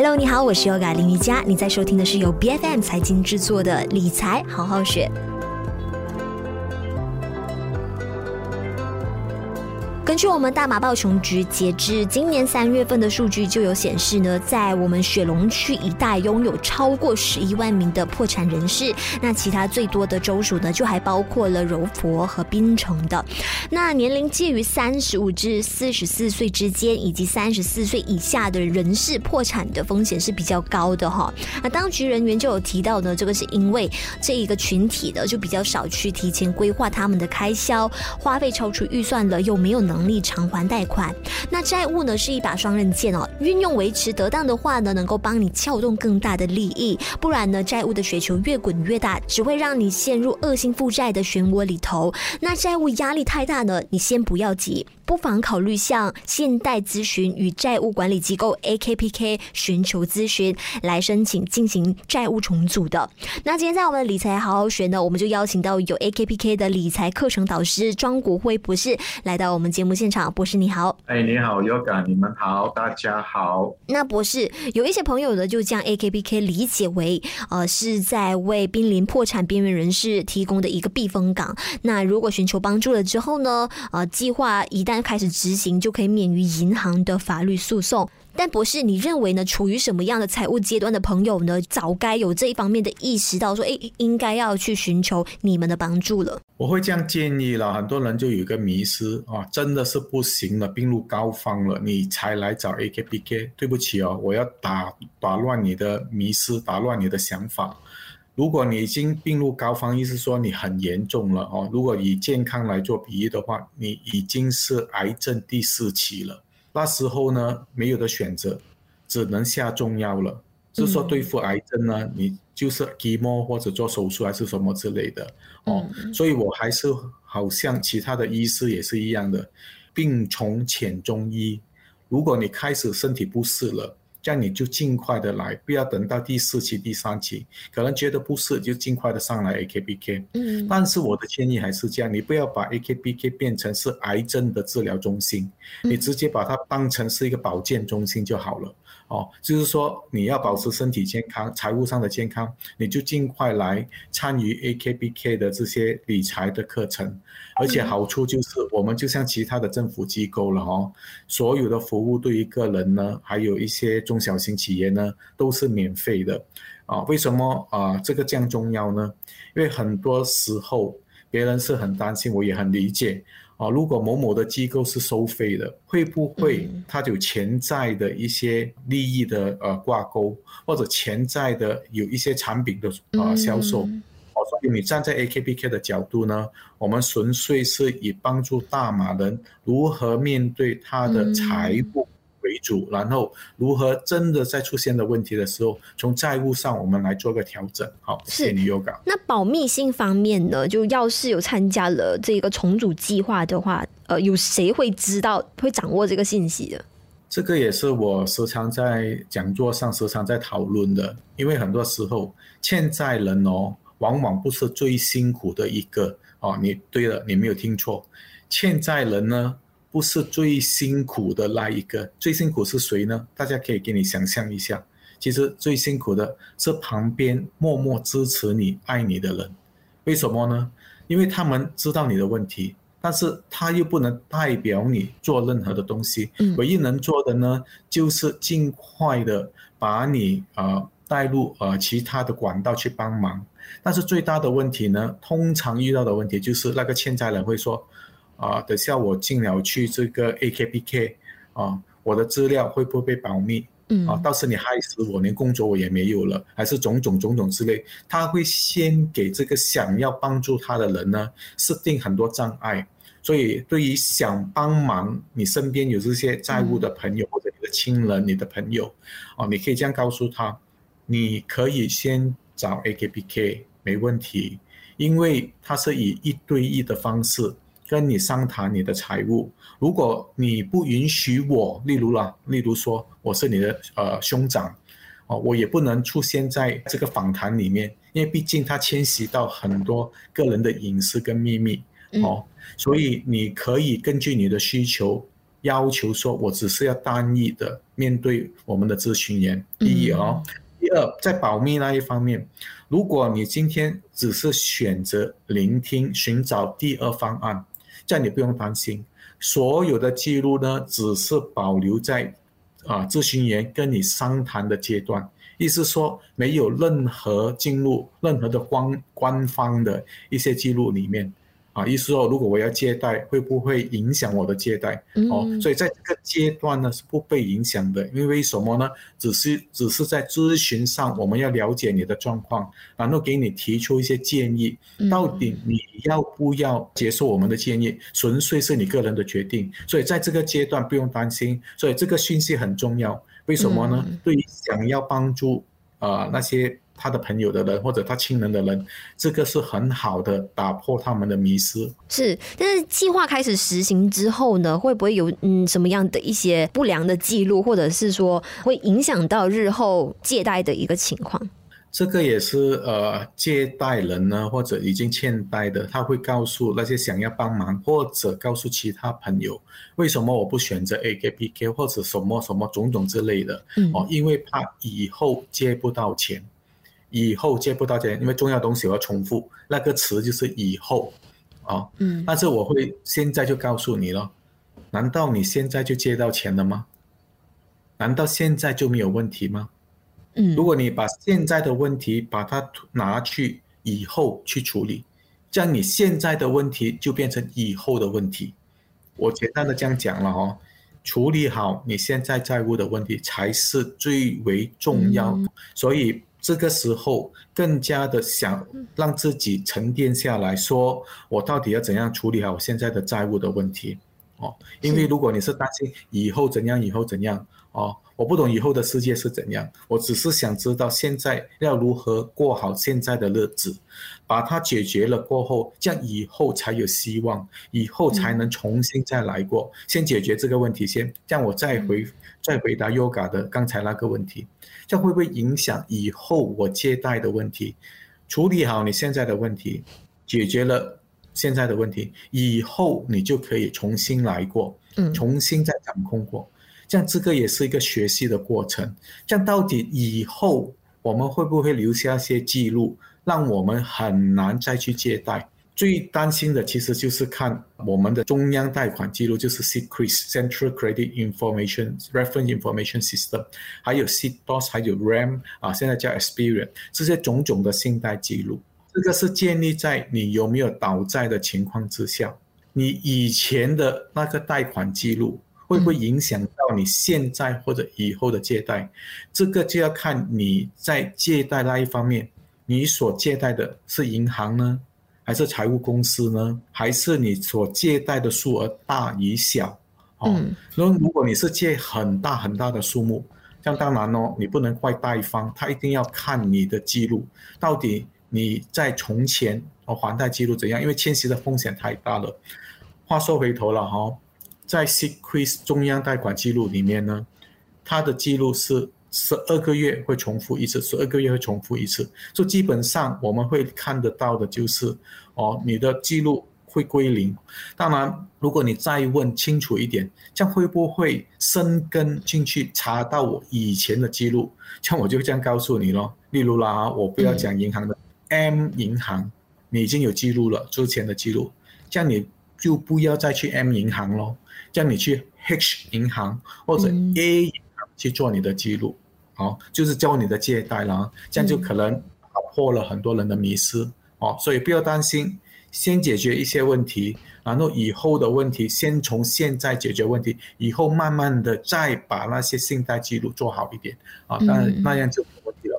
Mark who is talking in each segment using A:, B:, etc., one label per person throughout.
A: Hello，你好，我是 Yoga 林瑜伽，你在收听的是由 BFM 财经制作的理财好好学。根据我们大马报穷局截至今年三月份的数据，就有显示呢，在我们雪隆区一带拥有超过十一万名的破产人士。那其他最多的州属呢，就还包括了柔佛和槟城的。那年龄介于三十五至四十四岁之间，以及三十四岁以下的人士破产的风险是比较高的哈。那当局人员就有提到呢，这个是因为这一个群体呢，就比较少去提前规划他们的开销，花费超出预算了，又没有能。能力偿还贷款，那债务呢是一把双刃剑哦。运用维持得当的话呢，能够帮你撬动更大的利益；不然呢，债务的雪球越滚越大，只会让你陷入恶性负债的漩涡里头。那债务压力太大呢，你先不要急。不妨考虑向信贷咨询与债务管理机构 AKPK 寻求咨询，来申请进行债务重组的。那今天在我们的理财好好学呢，我们就邀请到有 AKPK 的理财课程导师庄国辉博士来到我们节目现场。博士你好，
B: 哎，你好，Yoga，你们好，大家好。
A: 那博士有一些朋友呢，就将 AKPK 理解为呃是在为濒临破产边缘人士提供的一个避风港。那如果寻求帮助了之后呢，呃，计划一旦开始执行就可以免于银行的法律诉讼，但博士，你认为呢？处于什么样的财务阶段的朋友呢？早该有这一方面的意识到说，哎，应该要去寻求你们的帮助了。
B: 我会这样建议了，很多人就有一个迷失啊，真的是不行了，病入膏肓了，你才来找 AKPK。对不起哦，我要打打乱你的迷失，打乱你的想法。如果你已经病入膏肓，意思说你很严重了哦。如果以健康来做比喻的话，你已经是癌症第四期了。那时候呢，没有的选择，只能下中药了。是说对付癌症呢，你就是 chemo 或者做手术还是什么之类的哦。所以我还是好像其他的医师也是一样的，病从浅中医。如果你开始身体不适了。这样你就尽快的来，不要等到第四期、第三期，可能觉得不适就尽快的上来 AKBK。嗯，但是我的建议还是这样，你不要把 AKBK 变成是癌症的治疗中心，你直接把它当成是一个保健中心就好了。哦，就是说你要保持身体健康、财务上的健康，你就尽快来参与 AKBK 的这些理财的课程，而且好处就是我们就像其他的政府机构了哦，所有的服务对于个人呢，还有一些中小型企业呢，都是免费的。啊，为什么啊这个这样重要呢？因为很多时候别人是很担心，我也很理解。啊，如果某某的机构是收费的，会不会它有潜在的一些利益的呃挂钩，或者潜在的有一些产品的呃销售？哦，所以你站在 AKPK 的角度呢，我们纯粹是以帮助大马人如何面对他的财务。为主，然后如何真的在出现的问题的时候，从债务上我们来做个调整。好，谢谢你，Yoga。
A: 那保密性方面呢？就要是有参加了这个重组计划的话，呃，有谁会知道、会掌握这个信息的？
B: 这个也是我时常在讲座上时常在讨论的，因为很多时候欠债人哦，往往不是最辛苦的一个哦。你对了，你没有听错，欠债人呢？不是最辛苦的那一个，最辛苦是谁呢？大家可以给你想象一下，其实最辛苦的是旁边默默支持你、爱你的人。为什么呢？因为他们知道你的问题，但是他又不能代表你做任何的东西。唯一能做的呢，就是尽快的把你呃带入呃其他的管道去帮忙。但是最大的问题呢，通常遇到的问题就是那个欠债人会说。啊，等下我进了去这个 AKPK 啊，我的资料会不会被保密？嗯，啊，到时你害死我，连工作我也没有了，还是种种种种之类，他会先给这个想要帮助他的人呢设定很多障碍。所以，对于想帮忙你身边有这些债务的朋友，或者你的亲人、你的朋友，哦，你可以这样告诉他，你可以先找 AKPK 没问题，因为他是以一对一的方式。跟你商谈你的财务，如果你不允许我，例如啦，例如说我是你的呃兄长，哦，我也不能出现在这个访谈里面，因为毕竟它牵涉到很多个人的隐私跟秘密，哦，所以你可以根据你的需求要求说，我只是要单一的面对我们的咨询员。第一哦，第二，在保密那一方面，如果你今天只是选择聆听、寻找第二方案，这你不用担心，所有的记录呢，只是保留在啊咨询员跟你商谈的阶段，意思说没有任何进入任何的官官方的一些记录里面。啊，意思说，如果我要借贷，会不会影响我的借贷？哦，所以在这个阶段呢，是不被影响的。因为什么呢？只是只是在咨询上，我们要了解你的状况，然后给你提出一些建议。到底你要不要接受我们的建议，纯粹是你个人的决定。所以在这个阶段不用担心。所以这个讯息很重要。为什么呢？对于想要帮助啊、呃、那些。他的朋友的人或者他亲人的人，这个是很好的打破他们的迷失。
A: 是，但是计划开始实行之后呢，会不会有嗯什么样的一些不良的记录，或者是说会影响到日后借贷的一个情况？
B: 这个也是呃，借贷人呢或者已经欠贷的，他会告诉那些想要帮忙或者告诉其他朋友，为什么我不选择 AKPK 或者什么什么种种之类的？嗯、哦，因为怕以后借不到钱。以后借不到钱，因为重要东西我要重复，那个词就是以后，啊，嗯，但是我会现在就告诉你了，难道你现在就借到钱了吗？难道现在就没有问题吗？嗯，如果你把现在的问题把它拿去以后去处理，这样你现在的问题就变成以后的问题。我简单的这样讲了哦，处理好你现在债务的问题才是最为重要，嗯，所以。这个时候更加的想让自己沉淀下来说，我到底要怎样处理好我现在的债务的问题？哦，因为如果你是担心以后怎样，以后怎样，哦，我不懂以后的世界是怎样，我只是想知道现在要如何过好现在的日子，把它解决了过后，这样以后才有希望，以后才能重新再来过。先解决这个问题先，这样我再回再回答 Yoga 的刚才那个问题。这会不会影响以后我借贷的问题？处理好你现在的问题，解决了现在的问题，以后你就可以重新来过，嗯，重新再掌控过。这样这个也是一个学习的过程。这样到底以后我们会不会留下一些记录，让我们很难再去借贷？最担心的其实就是看我们的中央贷款记录，就是 CCRIS Central Credit Information Reference Information System，还有 CDOS，还有 RAM 啊，现在叫 Experian，这些种种的信贷记录，这个是建立在你有没有倒债的情况之下，你以前的那个贷款记录会不会影响到你现在或者以后的借贷？这个就要看你在借贷那一方面，你所借贷的是银行呢？还是财务公司呢？还是你所借贷的数额大与小？哦，那如果你是借很大很大的数目，这样当然哦，你不能怪贷方，他一定要看你的记录，到底你在从前哦还贷记录怎样？因为迁徙的风险太大了。话说回头了哈，在 CCRIS 中央贷款记录里面呢，它的记录是。十二个月会重复一次，十二个月会重复一次，所以基本上我们会看得到的就是，哦，你的记录会归零。当然，如果你再问清楚一点，这样会不会深根进去查到我以前的记录？像我就这样告诉你咯。例如啦，我不要讲银行的、嗯、M 银行，你已经有记录了之前的记录，这样你就不要再去 M 银行咯，叫你去 H 银行或者 A 银行。去做你的记录，哦，就是教你的借贷啦，这样就可能打破了很多人的迷思，哦，所以不要担心，先解决一些问题，然后以后的问题先从现在解决问题，以后慢慢的再把那些信贷记录做好一点，啊，当然那样就。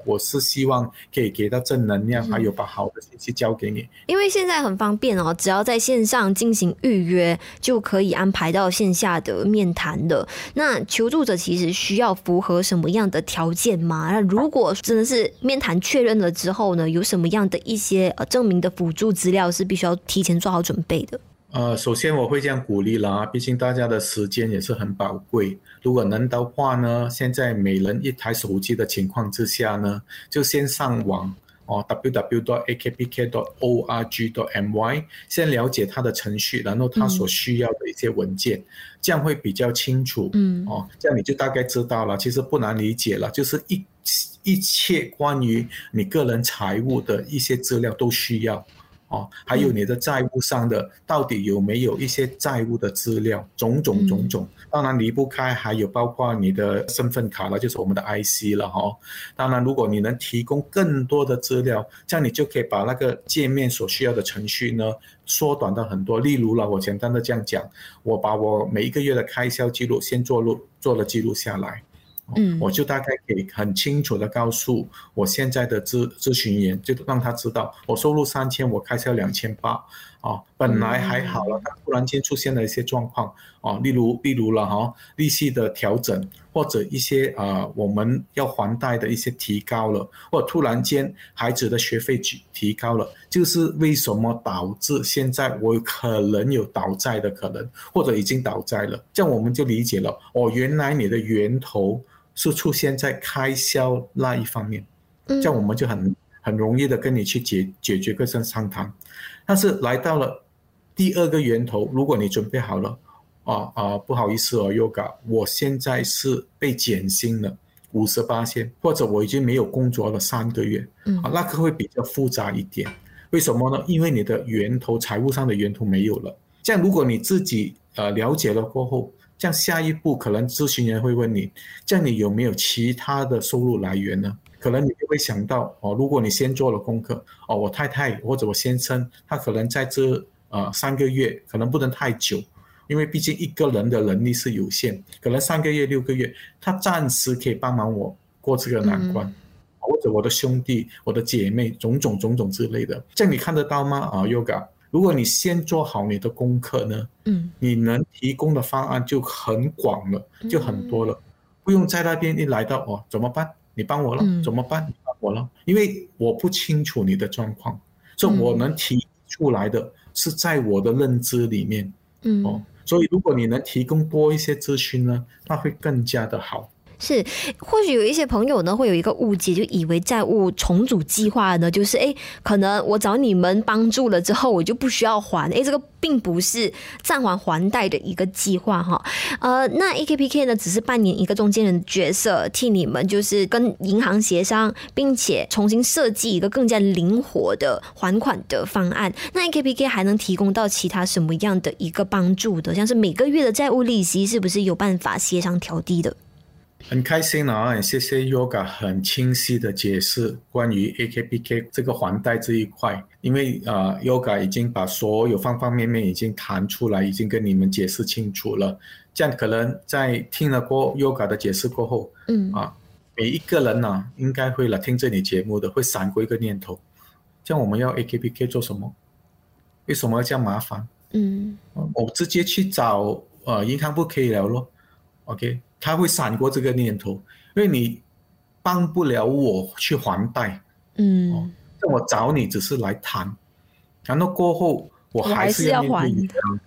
B: 我是希望可以给到正能量，还有把好的信息交给你。
A: 因为现在很方便哦，只要在线上进行预约，就可以安排到线下的面谈的。那求助者其实需要符合什么样的条件吗？那如果真的是面谈确认了之后呢，有什么样的一些呃证明的辅助资料是必须要提前做好准备的？
B: 呃，首先我会这样鼓励啦，毕竟大家的时间也是很宝贵。如果能的话呢，现在每人一台手机的情况之下呢，就先上网哦，www.akpk.org.my，先了解它的程序，然后它所需要的一些文件，嗯、这样会比较清楚。
A: 嗯，
B: 哦，这样你就大概知道了，其实不难理解了，就是一一切关于你个人财务的一些资料都需要。哦，还有你的债务上的到底有没有一些债务的资料，种种种种，当然离不开还有包括你的身份卡了，就是我们的 IC 了哈。当然，如果你能提供更多的资料，这样你就可以把那个界面所需要的程序呢缩短到很多。例如了，我简单的这样讲，我把我每一个月的开销记录先做录做了记录下来。
A: 嗯，
B: 我就大概可以很清楚的告诉我现在的咨咨询员，就让他知道我收入三千，我开销两千八，啊，本来还好了，他突然间出现了一些状况，啊，例如例如了哈，利息的调整，或者一些啊我们要还贷的一些提高了，或者突然间孩子的学费提提高了，就是为什么导致现在我可能有倒债的可能，或者已经倒债了，这样我们就理解了，哦，原来你的源头。是出现在开销那一方面，这样我们就很很容易的跟你去解解决个这商谈。但是来到了第二个源头，如果你准备好了，啊啊不好意思哦，Yoga，我现在是被减薪了五十八千，或者我已经没有工作了三个月，啊，那个会比较复杂一点。为什么呢？因为你的源头财务上的源头没有了。这样如果你自己呃了解了过后。这样下一步可能咨询人会问你，这样你有没有其他的收入来源呢？可能你就会想到哦，如果你先做了功课哦，我太太或者我先生他可能在这呃三个月可能不能太久，因为毕竟一个人的能力是有限，可能三个月六个月他暂时可以帮忙我过这个难关，嗯、或者我的兄弟、我的姐妹种种种种之类的，这样你看得到吗？啊，Yoga。如果你先做好你的功课呢，
A: 嗯，
B: 你能提供的方案就很广了，就很多了，不用在那边一来到哦，怎么办？你帮我了，怎么办？你帮我了，因为我不清楚你的状况，所以我能提出来的是在我的认知里面，
A: 嗯，
B: 哦，所以如果你能提供多一些资讯呢，那会更加的好。
A: 是，或许有一些朋友呢会有一个误解，就以为债务重组计划呢，就是哎，可能我找你们帮助了之后，我就不需要还。哎，这个并不是暂缓还贷的一个计划哈。呃，那 AKPK 呢，只是扮演一个中间人的角色，替你们就是跟银行协商，并且重新设计一个更加灵活的还款的方案。那 AKPK 还能提供到其他什么样的一个帮助的？像是每个月的债务利息，是不是有办法协商调低的？
B: 很开心啊！谢谢 Yoga 很清晰的解释关于 AKPK 这个还贷这一块，因为啊、呃、Yoga 已经把所有方方面面已经谈出来，已经跟你们解释清楚了。这样可能在听了过 Yoga 的解释过后，
A: 嗯
B: 啊，每一个人呢、啊、应该会来听这里节目的，会闪过一个念头：这样我们要 AKPK 做什么？为什么要这样麻烦？
A: 嗯，
B: 我直接去找呃银行不可以了咯？OK。他会闪过这个念头，因为你帮不了我去还贷，
A: 嗯，
B: 哦，我找你只是来谈，谈到过后我还是要面对银行，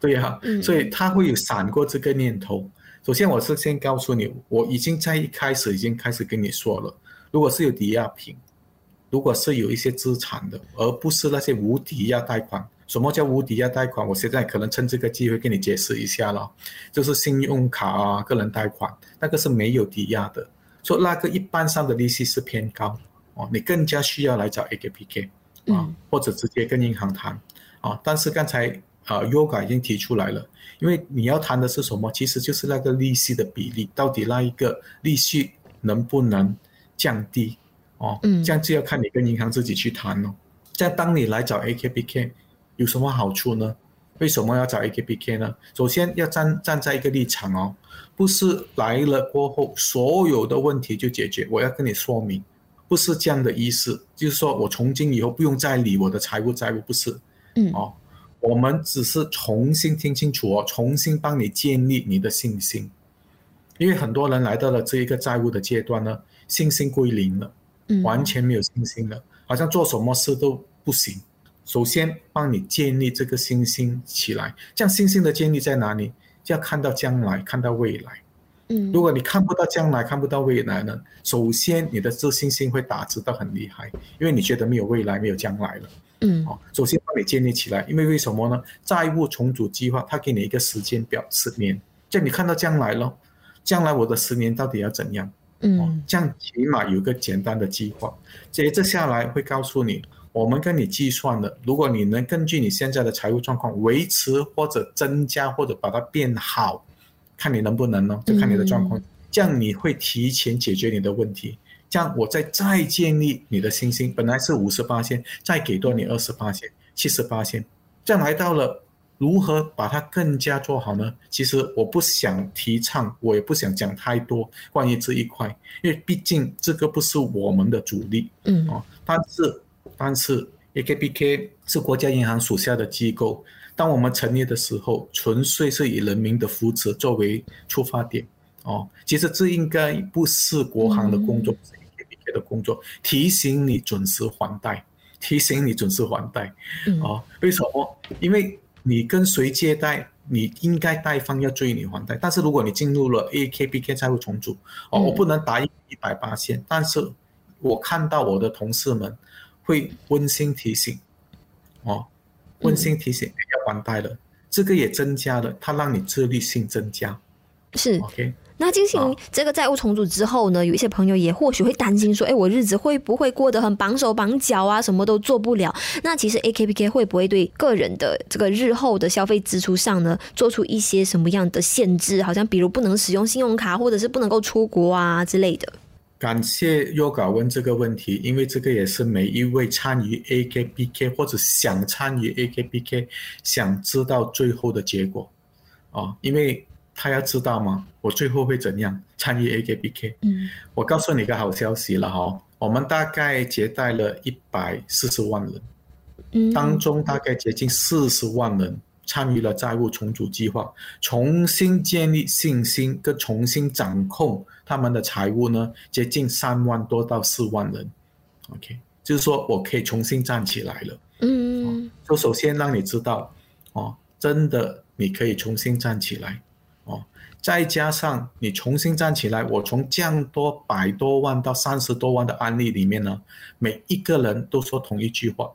B: 对呀，嗯，所以他会有闪过这个念头。首先，我是先告诉你，我已经在一开始已经开始跟你说了，如果是有抵押品，如果是有一些资产的，而不是那些无抵押贷款。什么叫无抵押贷款？我现在可能趁这个机会跟你解释一下了，就是信用卡啊、个人贷款，那个是没有抵押的，所以那个一般上的利息是偏高哦，你更加需要来找 AKPK 啊，或者直接跟银行谈啊。但是刚才啊 Yoga 已经提出来了，因为你要谈的是什么？其实就是那个利息的比例，到底那一个利息能不能降低哦？嗯，这样就要看你跟银行自己去谈哦。在当你来找 AKPK。有什么好处呢？为什么要找 AKPK 呢？首先要站站在一个立场哦，不是来了过后所有的问题就解决。我要跟你说明，不是这样的意思，就是说我从今以后不用再理我的财务债务，不是，
A: 嗯，
B: 哦，我们只是重新听清楚哦，重新帮你建立你的信心，因为很多人来到了这一个债务的阶段呢，信心归零了，完全没有信心了，好像做什么事都不行。首先帮你建立这个信心起来，这样信心的建立在哪里？就要看到将来，看到未来，
A: 嗯，
B: 如果你看不到将来，看不到未来呢，首先你的自信心会打折到很厉害，因为你觉得没有未来，没有将来了。
A: 嗯，
B: 哦，首先帮你建立起来，因为为什么呢？债务重组计划，它给你一个时间表，十年，这样你看到将来了，将来我的十年到底要怎样？
A: 嗯，
B: 这样起码有一个简单的计划，接着下来会告诉你，我们跟你计算的，如果你能根据你现在的财务状况维持或者增加或者把它变好，看你能不能呢？就看你的状况，嗯、这样你会提前解决你的问题。这样，我再再建立你的信心，本来是五十八千，再给多你二十八千、七十八千，这样来到了如何把它更加做好呢？其实我不想提倡，我也不想讲太多关于这一块，因为毕竟这个不是我们的主力，
A: 嗯
B: 哦，但是但是 AKBK 是国家银行属下的机构，当我们成立的时候，纯粹是以人民的福祉作为出发点，哦，其实这应该不是国行的工作。嗯的工作提醒你准时还贷，提醒你准时还贷，
A: 嗯、
B: 哦，为什么？因为你跟谁借贷，你应该贷方要追你还贷。但是如果你进入了 AKBK 债务重组，哦，我不能答应一百八千，但是我看到我的同事们会温馨提醒，哦，温馨提醒要还贷了，嗯、这个也增加了，它让你自律性增加，
A: 是。
B: OK。
A: 那进行这个债务重组之后呢，有一些朋友也或许会担心说，哎，我日子会不会过得很绑手绑脚啊，什么都做不了？那其实 AKPK 会不会对个人的这个日后的消费支出上呢，做出一些什么样的限制？好像比如不能使用信用卡，或者是不能够出国啊之类的。
B: 感谢 Yoga 问这个问题，因为这个也是每一位参与 AKPK 或者想参与 AKPK 想知道最后的结果啊，因为。他要知道吗？我最后会怎样？参与 AKBK？
A: 嗯，
B: 我告诉你一个好消息了哈，我们大概接待了一百四十万人，
A: 嗯，
B: 当中大概接近四十万人参与了债务重组计划，重新建立信心跟重新掌控他们的财务呢，接近三万多到四万人，OK，就是说我可以重新站起来了，
A: 嗯，
B: 就首先让你知道，哦，真的你可以重新站起来。再加上你重新站起来，我从这样多百多万到三十多万的案例里面呢，每一个人都说同一句话：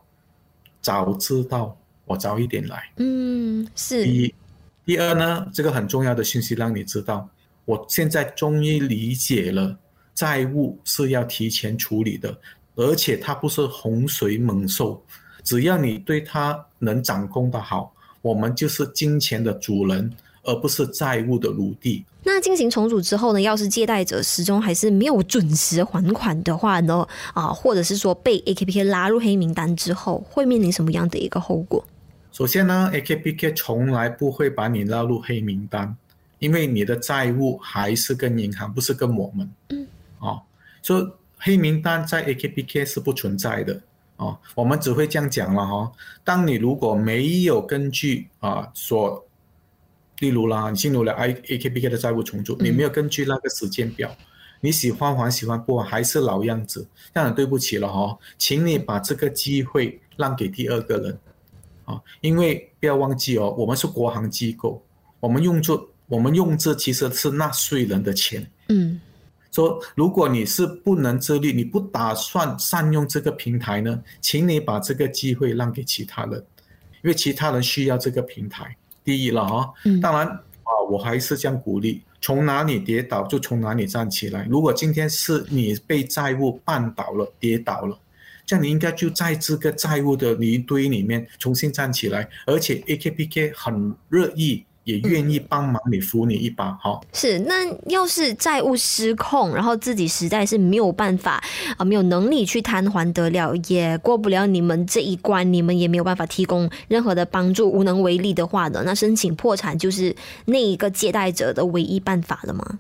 B: 早知道我早一点来。
A: 嗯，是。
B: 第一，第二呢，这个很重要的信息让你知道，我现在终于理解了，债务是要提前处理的，而且它不是洪水猛兽，只要你对它能掌控的好，我们就是金钱的主人。而不是债务的奴隶。
A: 那进行重组之后呢？要是借贷者始终还是没有准时还款的话呢？啊，或者是说被 AKPK 拉入黑名单之后，会面临什么样的一个后果？
B: 首先呢，AKPK 从来不会把你拉入黑名单，因为你的债务还是跟银行，不是跟我们。
A: 嗯。
B: 啊，所以黑名单在 AKPK 是不存在的。啊，我们只会这样讲了哈。当你如果没有根据啊所例如啦，你进入了 I A K B K 的债务重组，你没有根据那个时间表，嗯、你喜欢还喜欢不还还是老样子，那很对不起了哈，请你把这个机会让给第二个人，啊，因为不要忘记哦，我们是国行机构，我们用这我们用这其实是纳税人的钱，
A: 嗯，
B: 说如果你是不能自律，你不打算善用这个平台呢，请你把这个机会让给其他人，因为其他人需要这个平台。第一了啊，当然啊，我还是这样鼓励，从哪里跌倒就从哪里站起来。如果今天是你被债务绊倒了、跌倒了，这样你应该就在这个债务的泥堆里面重新站起来。而且 AKPK 很乐意。也愿意帮忙你扶你一把，哈。
A: 是，那要是债务失控，然后自己实在是没有办法啊，没有能力去摊还得了，也过不了你们这一关，你们也没有办法提供任何的帮助，无能为力的话呢，那申请破产就是那一个借贷者的唯一办法了吗？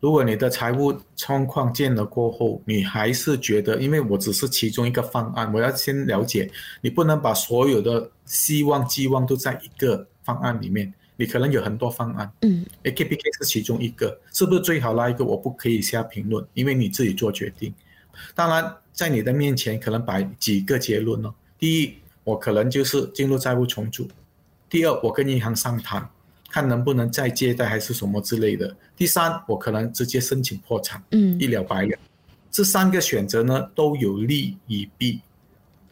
B: 如果你的财务状况见了过后，你还是觉得，因为我只是其中一个方案，我要先了解，你不能把所有的希望、寄望都在一个方案里面。你可能有很多方案，
A: 嗯
B: ，AKPK 是其中一个，是不是最好那一个？我不可以下评论，因为你自己做决定。当然，在你的面前可能摆几个结论哦。第一，我可能就是进入债务重组；第二，我跟银行商谈；看能不能再借贷还是什么之类的。第三，我可能直接申请破产，嗯，一了百了。这三个选择呢，都有利与弊，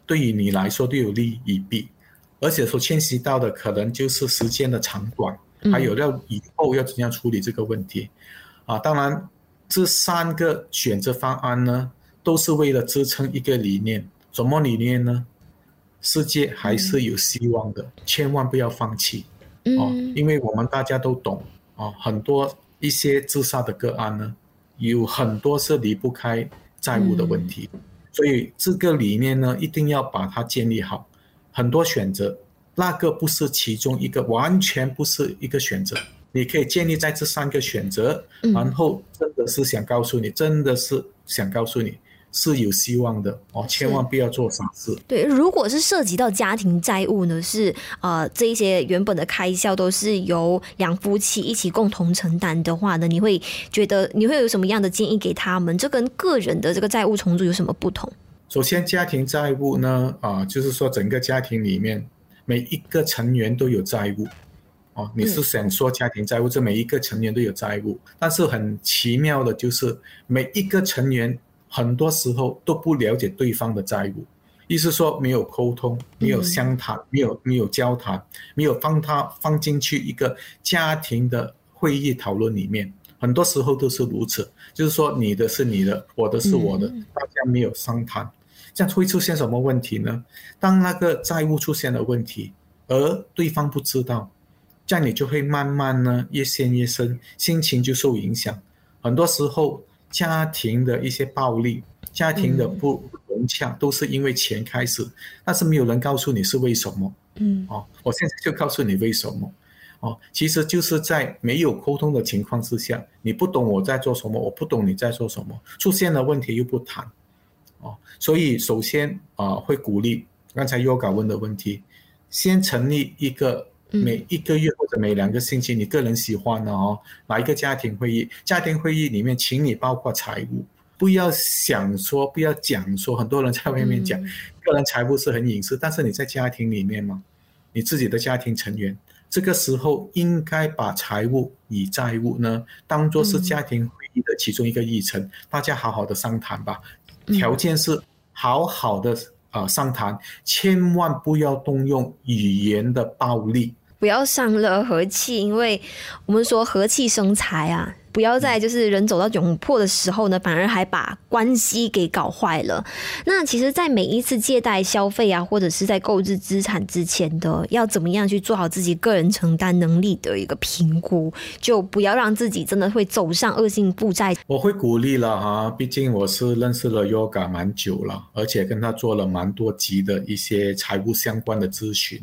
B: 对于你来说都有利与弊，而且所牵涉到的可能就是时间的长短，还有要以后要怎样处理这个问题。啊，当然，这三个选择方案呢，都是为了支撑一个理念，什么理念呢？世界还是有希望的，千万不要放弃。哦，因为我们大家都懂，哦，很多一些自杀的个案呢。有很多是离不开债务的问题，嗯，所以这个理念呢，一定要把它建立好。很多选择，那个不是其中一个，完全不是一个选择。你可以建立在这三个选择，然后真的是想告诉你，真的是想告诉你。是有希望的哦，千万不要做傻事。
A: 对，如果是涉及到家庭债务呢，是呃这一些原本的开销都是由两夫妻一起共同承担的话呢，你会觉得你会有什么样的建议给他们？这跟个人的这个债务重组有什么不同？
B: 首先，家庭债务呢，啊、呃，就是说整个家庭里面每一个成员都有债务哦。你是想说家庭债务，这每一个成员都有债务，但是很奇妙的就是每一个成员。很多时候都不了解对方的债务，意思说没有沟通，没有相谈，没有没有交谈，没有放他放进去一个家庭的会议讨论里面。很多时候都是如此，就是说你的是你的，我的是我的，大家没有商谈，这样会出现什么问题呢？当那个债务出现了问题，而对方不知道，这样你就会慢慢呢越陷越深，心情就受影响。很多时候。家庭的一些暴力，家庭的不融洽，都是因为钱开始，嗯，但是没有人告诉你是为什么。嗯，哦，我现在就告诉你为什么。哦，其实就是在没有沟通的情况之下，你不懂我在做什么，我不懂你在做什么，出现了问题又不谈。哦，所以首先啊，呃，会鼓励刚才 Yoga 问的问题，先成立一个。每一个月或者每两个星期，你个人喜欢的哦，哪一个家庭会议。家庭会议里面，请你包括财务，不要想说，不要讲说。很多人在外面讲，个人财务是很隐私，但是你在家庭里面嘛，你自己的家庭成员，这个时候应该把财务与债务呢，当做是家庭会议的其中一个议程，大家好好的商谈吧。条件是好好的。啊，商谈，千万不要动用语言的暴力，
A: 不要伤了和气，因为我们说和气生财啊。不要在就是人走到窘迫的时候呢，反而还把关系给搞坏了。那其实，在每一次借贷消费啊，或者是在购置资产之前的，要怎么样去做好自己个人承担能力的一个评估，就不要让自己真的会走上恶性负债。
B: 我会鼓励了哈，毕竟我是认识了 Yoga 蛮久了，而且跟他做了蛮多集的一些财务相关的咨询。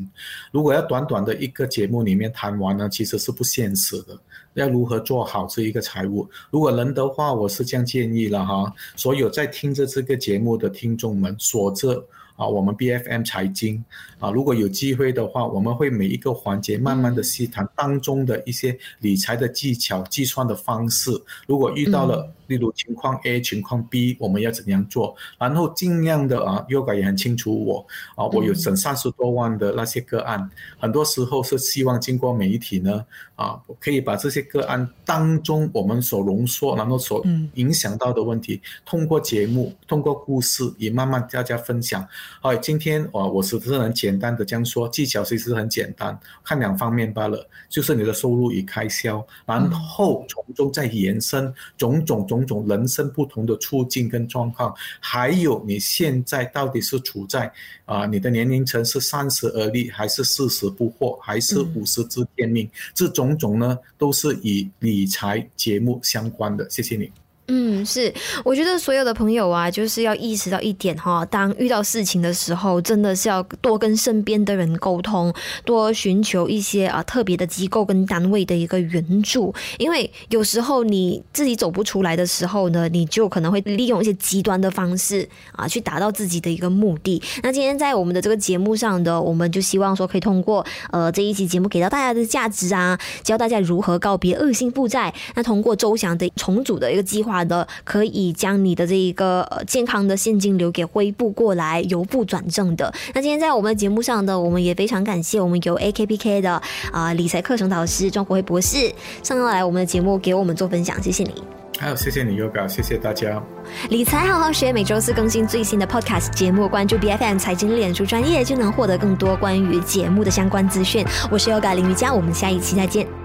B: 如果要短短的一个节目里面谈完呢，其实是不现实的。要如何做好这一个财务？如果能的话，我是这样建议了哈。所有在听着这个节目的听众们，锁着。啊，我们 BFM 财经啊，如果有机会的话，我们会每一个环节慢慢的细谈当中的一些理财的技巧、计算的方式。如果遇到了，例如情况 A、情况 B，我们要怎样做？然后尽量的啊，Yoga 也很清楚我啊，我有整三十多万的那些个案，很多时候是希望经过媒体呢啊，可以把这些个案当中我们所浓缩，然后所影响到的问题，通过节目、通过故事，也慢慢大家分享。好，今天我我只是很简单的这样说，技巧其实很简单，看两方面罢了，就是你的收入与开销，然后从中再延伸种种种种人生不同的处境跟状况，还有你现在到底是处在啊、你的年龄层是三十而立，还是四十不惑，还是五十知天命，这种种呢都是与理财节目相关的。谢谢你。
A: 嗯，是，我觉得所有的朋友啊，就是要意识到一点哈，当遇到事情的时候，真的是要多跟身边的人沟通，多寻求一些啊特别的机构跟单位的一个援助，因为有时候你自己走不出来的时候呢，你就可能会利用一些极端的方式啊，去达到自己的一个目的。那今天在我们的这个节目上的，我们就希望说可以通过呃这一期节目给到大家的价值啊，教大家如何告别恶性负债，那通过周详的重组的一个计划。话呢，可以将你的这一个呃健康的现金流给恢复过来，由负转正的。那今天在我们的节目上呢，我们也非常感谢我们由 AKPK 的啊、呃、理财课程导师庄国辉博士上到来我们的节目给我们做分享，谢谢你。
B: 还有谢谢你，Yoga，谢谢大家。
A: 理财好好学，每周四更新最新的 Podcast 节目，关注 BFM 财经脸书专业就能获得更多关于节目的相关资讯。我是 Yoga 林瑜伽，我们下一期再见。